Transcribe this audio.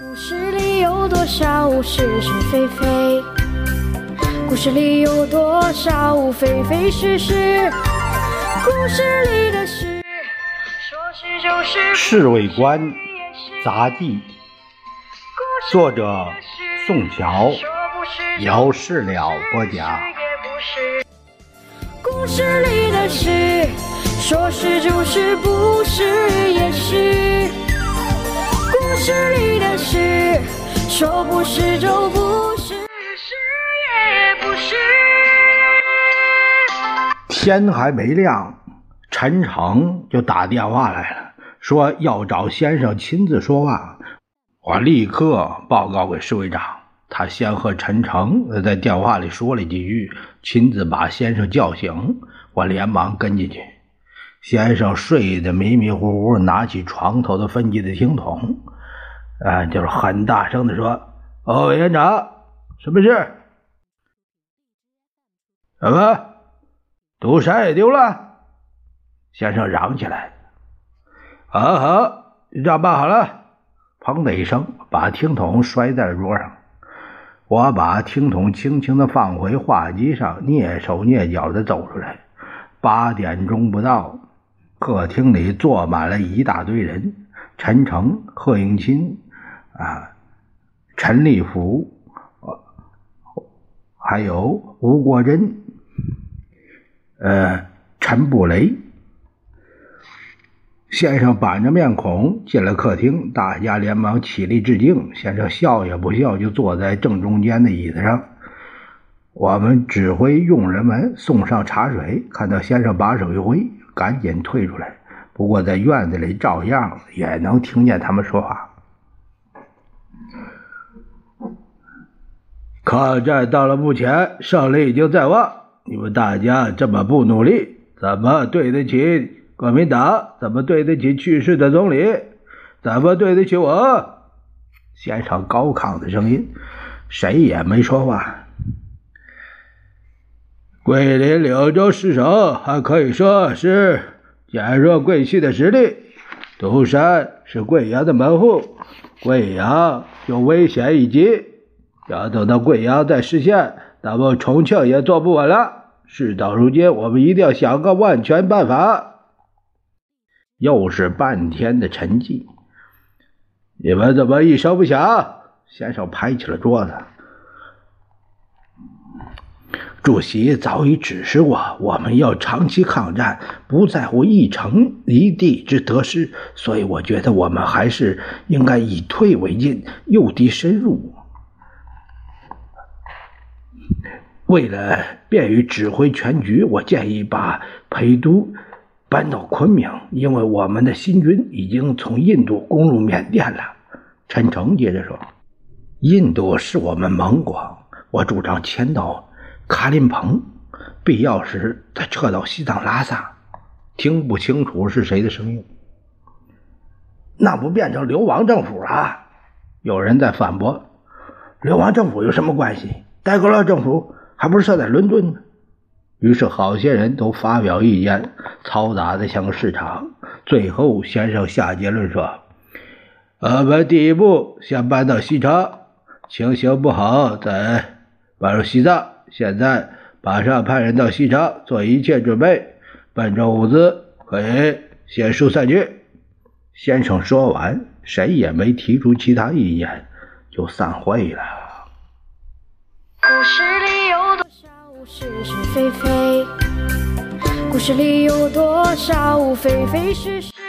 故事里有多少是是非非？故事里有多少非非是是？故事里的事，说是就是，《侍卫官杂记》，作者宋乔，姚事了播讲。故事里的事，说是就是，不是也是。故事里的事，说不是就不是，是也不是。天还没亮，陈诚就打电话来了，说要找先生亲自说话。我立刻报告给侍卫长，他先和陈诚在电话里说了几句，亲自把先生叫醒。我连忙跟进去，先生睡得迷迷糊糊，拿起床头的分机的听筒，啊，就是很大声的说：“哦，委员长，什么事？什么？”赌山也丢了，先生嚷起来：“好好，这账办好了！”砰的一声，把听筒摔在了桌上。我把听筒轻轻的放回话机上，蹑手蹑脚的走出来。八点钟不到，客厅里坐满了一大堆人：陈诚、贺应钦啊，陈立夫，还有吴国珍。呃，陈布雷先生板着面孔进了客厅，大家连忙起立致敬。先生笑也不笑，就坐在正中间的椅子上。我们指挥佣人们送上茶水，看到先生把手一挥，赶紧退出来。不过在院子里照样也能听见他们说话。抗战到了目前，胜利已经在望。你们大家这么不努力，怎么对得起国民党？怎么对得起去世的总理？怎么对得起我？现场高亢的声音，谁也没说话。桂林柳州失守，还可以说是减弱桂系的实力。独山是贵阳的门户，贵阳就危险一级。要等到贵阳再实现。那么重庆也坐不稳了。事到如今，我们一定要想个万全办法。又是半天的沉寂。你们怎么一声不响？先生拍起了桌子。主席早已指示过，我们要长期抗战，不在乎一城一地之得失。所以，我觉得我们还是应该以退为进，诱敌深入。为了便于指挥全局，我建议把陪都搬到昆明，因为我们的新军已经从印度攻入缅甸了。陈诚接着说：“印度是我们盟国，我主张迁到卡林彭，必要时再撤到西藏拉萨。”听不清楚是谁的声音，那不变成流亡政府了？有人在反驳：“流亡政府有什么关系？戴高乐政府。”还不是设在伦敦呢。于是好些人都发表意见，嘈杂的像个市场。最后，先生下结论说：“我们第一步先搬到西城，情形不好再搬入西藏。现在马上派人到西城做一切准备，搬着物资可以先疏散去。”先生说完，谁也没提出其他意见，就散会了。是是非非？故事里有多少非非是是？